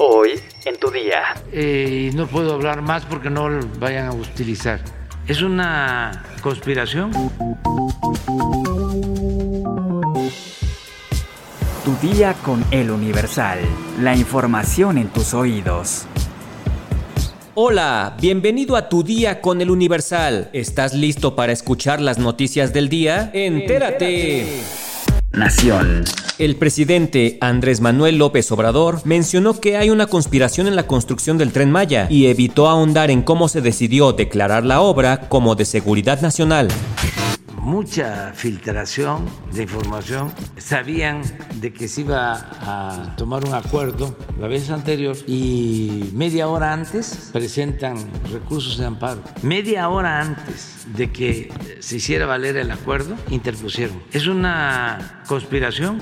Hoy en tu día. Eh, y no puedo hablar más porque no lo vayan a utilizar. Es una conspiración. Tu día con el Universal. La información en tus oídos. Hola, bienvenido a tu día con el Universal. ¿Estás listo para escuchar las noticias del día? Entérate. Nación. El presidente Andrés Manuel López Obrador mencionó que hay una conspiración en la construcción del tren Maya y evitó ahondar en cómo se decidió declarar la obra como de seguridad nacional mucha filtración de información. Sabían de que se iba a tomar un acuerdo la vez anterior y media hora antes presentan recursos de amparo. Media hora antes de que se hiciera valer el acuerdo, interpusieron. Es una conspiración.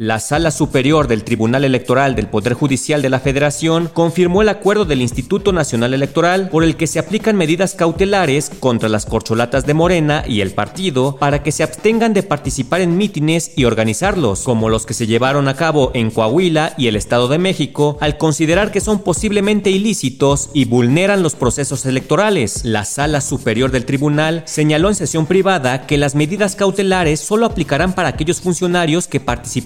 La Sala Superior del Tribunal Electoral del Poder Judicial de la Federación confirmó el acuerdo del Instituto Nacional Electoral por el que se aplican medidas cautelares contra las corcholatas de Morena y el partido para que se abstengan de participar en mítines y organizarlos, como los que se llevaron a cabo en Coahuila y el Estado de México, al considerar que son posiblemente ilícitos y vulneran los procesos electorales. La Sala Superior del Tribunal señaló en sesión privada que las medidas cautelares solo aplicarán para aquellos funcionarios que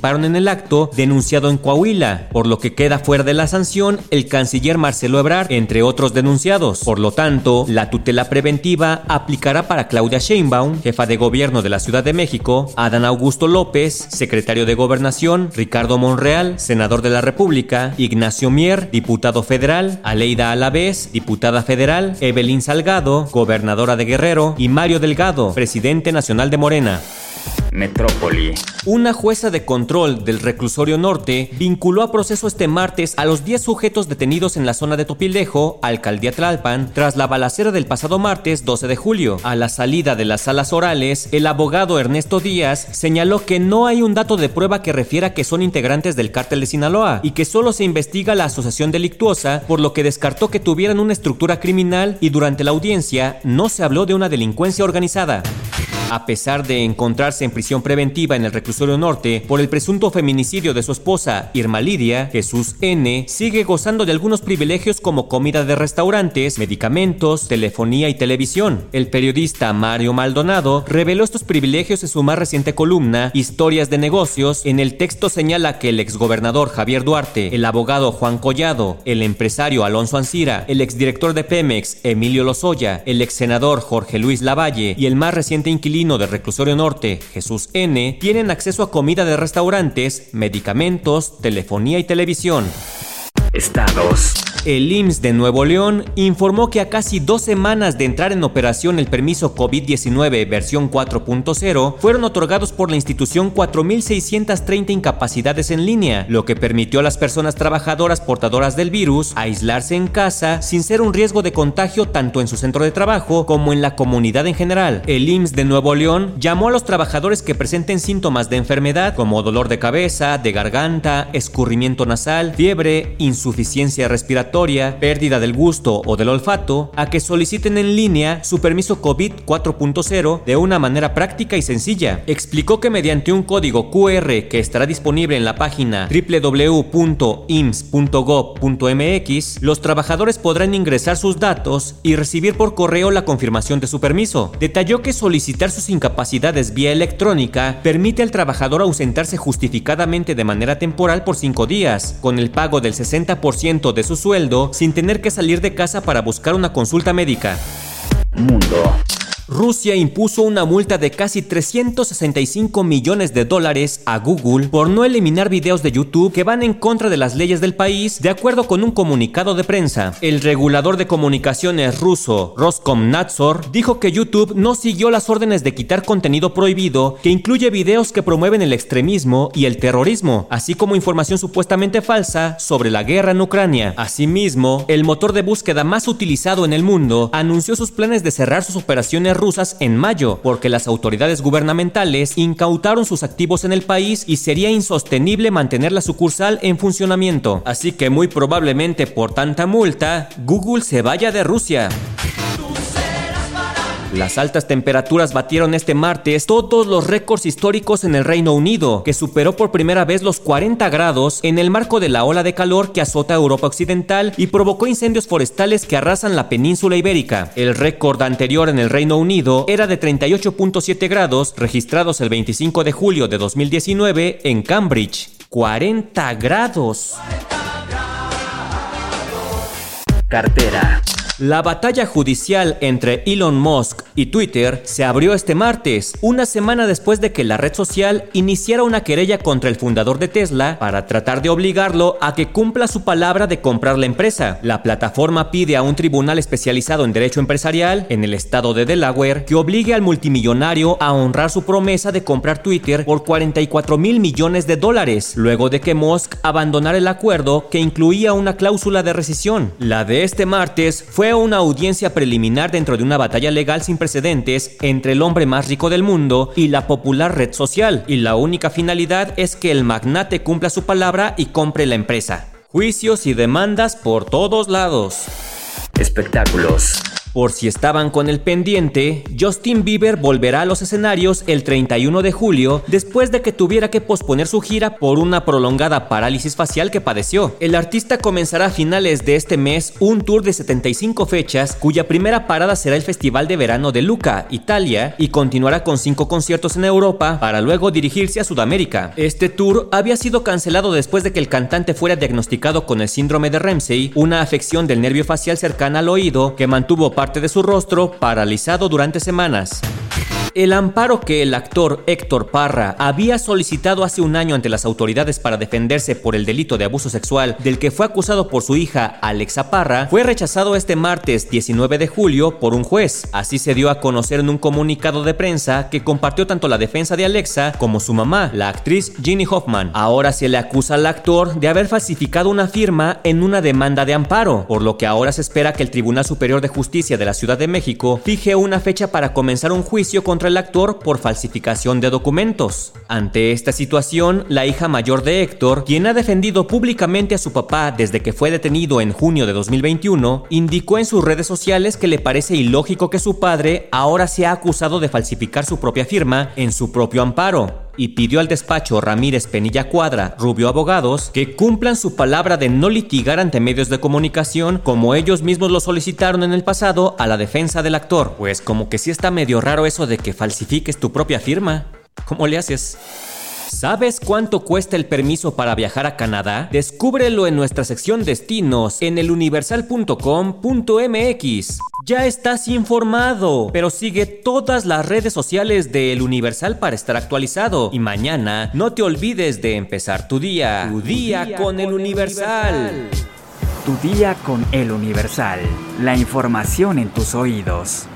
en el acto denunciado en Coahuila, por lo que queda fuera de la sanción el canciller Marcelo Ebrard, entre otros denunciados. Por lo tanto, la tutela preventiva aplicará para Claudia Sheinbaum, jefa de gobierno de la Ciudad de México, Adán Augusto López, secretario de Gobernación, Ricardo Monreal, senador de la República, Ignacio Mier, diputado federal, Aleida Alavés, diputada federal, Evelyn Salgado, gobernadora de Guerrero, y Mario Delgado, presidente nacional de Morena. Metrópoli. Una jueza de control del reclusorio norte vinculó a proceso este martes a los 10 sujetos detenidos en la zona de Topildejo, alcaldía Tlalpan, tras la balacera del pasado martes 12 de julio. A la salida de las salas orales, el abogado Ernesto Díaz señaló que no hay un dato de prueba que refiera que son integrantes del cártel de Sinaloa y que solo se investiga la asociación delictuosa, por lo que descartó que tuvieran una estructura criminal y durante la audiencia no se habló de una delincuencia organizada. A pesar de encontrarse en prisión preventiva en el reclusorio norte por el presunto feminicidio de su esposa, Irma Lidia, Jesús N. sigue gozando de algunos privilegios como comida de restaurantes, medicamentos, telefonía y televisión. El periodista Mario Maldonado reveló estos privilegios en su más reciente columna, Historias de Negocios. En el texto señala que el exgobernador Javier Duarte, el abogado Juan Collado, el empresario Alonso Ancira, el exdirector de Pemex, Emilio Lozoya, el ex senador Jorge Luis Lavalle y el más reciente inquilino del reclusorio norte, Jesús N., tienen acceso a comida de restaurantes, medicamentos, telefonía y televisión. Estados. El IMSS de Nuevo León informó que a casi dos semanas de entrar en operación el permiso COVID-19 versión 4.0, fueron otorgados por la institución 4.630 incapacidades en línea, lo que permitió a las personas trabajadoras portadoras del virus aislarse en casa sin ser un riesgo de contagio tanto en su centro de trabajo como en la comunidad en general. El IMSS de Nuevo León llamó a los trabajadores que presenten síntomas de enfermedad como dolor de cabeza, de garganta, escurrimiento nasal, fiebre, insuficiencia respiratoria, pérdida del gusto o del olfato, a que soliciten en línea su permiso COVID 4.0 de una manera práctica y sencilla. Explicó que mediante un código QR que estará disponible en la página www.ims.gov.mx, los trabajadores podrán ingresar sus datos y recibir por correo la confirmación de su permiso. Detalló que solicitar sus incapacidades vía electrónica permite al trabajador ausentarse justificadamente de manera temporal por cinco días, con el pago del 60% de su sueldo sin tener que salir de casa para buscar una consulta médica. Rusia impuso una multa de casi 365 millones de dólares a Google por no eliminar videos de YouTube que van en contra de las leyes del país, de acuerdo con un comunicado de prensa. El regulador de comunicaciones ruso, Roskomnadzor, dijo que YouTube no siguió las órdenes de quitar contenido prohibido que incluye videos que promueven el extremismo y el terrorismo, así como información supuestamente falsa sobre la guerra en Ucrania. Asimismo, el motor de búsqueda más utilizado en el mundo anunció sus planes de cerrar sus operaciones rusas en mayo, porque las autoridades gubernamentales incautaron sus activos en el país y sería insostenible mantener la sucursal en funcionamiento. Así que muy probablemente por tanta multa, Google se vaya de Rusia. Las altas temperaturas batieron este martes todos los récords históricos en el Reino Unido, que superó por primera vez los 40 grados en el marco de la ola de calor que azota Europa Occidental y provocó incendios forestales que arrasan la península ibérica. El récord anterior en el Reino Unido era de 38.7 grados, registrados el 25 de julio de 2019 en Cambridge. 40 grados. Cartera. La batalla judicial entre Elon Musk y Twitter se abrió este martes, una semana después de que la red social iniciara una querella contra el fundador de Tesla para tratar de obligarlo a que cumpla su palabra de comprar la empresa. La plataforma pide a un tribunal especializado en derecho empresarial en el estado de Delaware que obligue al multimillonario a honrar su promesa de comprar Twitter por 44 mil millones de dólares, luego de que Musk abandonara el acuerdo que incluía una cláusula de rescisión. La de este martes fue fue una audiencia preliminar dentro de una batalla legal sin precedentes entre el hombre más rico del mundo y la popular red social, y la única finalidad es que el magnate cumpla su palabra y compre la empresa. Juicios y demandas por todos lados. Espectáculos. Por si estaban con el pendiente, Justin Bieber volverá a los escenarios el 31 de julio después de que tuviera que posponer su gira por una prolongada parálisis facial que padeció. El artista comenzará a finales de este mes un tour de 75 fechas cuya primera parada será el Festival de Verano de Luca, Italia, y continuará con cinco conciertos en Europa para luego dirigirse a Sudamérica. Este tour había sido cancelado después de que el cantante fuera diagnosticado con el síndrome de Ramsey, una afección del nervio facial cercana al oído que mantuvo parte de su rostro paralizado durante semanas. El amparo que el actor Héctor Parra había solicitado hace un año ante las autoridades para defenderse por el delito de abuso sexual del que fue acusado por su hija Alexa Parra fue rechazado este martes 19 de julio por un juez. Así se dio a conocer en un comunicado de prensa que compartió tanto la defensa de Alexa como su mamá, la actriz Ginny Hoffman. Ahora se le acusa al actor de haber falsificado una firma en una demanda de amparo, por lo que ahora se espera que el Tribunal Superior de Justicia de la Ciudad de México fije una fecha para comenzar un juicio contra el actor por falsificación de documentos. Ante esta situación, la hija mayor de Héctor, quien ha defendido públicamente a su papá desde que fue detenido en junio de 2021, indicó en sus redes sociales que le parece ilógico que su padre ahora sea acusado de falsificar su propia firma en su propio amparo y pidió al despacho Ramírez Penilla Cuadra, Rubio Abogados, que cumplan su palabra de no litigar ante medios de comunicación como ellos mismos lo solicitaron en el pasado a la defensa del actor. Pues como que sí está medio raro eso de que falsifiques tu propia firma. ¿Cómo le haces? ¿Sabes cuánto cuesta el permiso para viajar a Canadá? Descúbrelo en nuestra sección Destinos en eluniversal.com.mx. Ya estás informado, pero sigue todas las redes sociales de El Universal para estar actualizado. Y mañana no te olvides de empezar tu día. Tu día, con, El Universal. Tu día con El Universal. La información en tus oídos.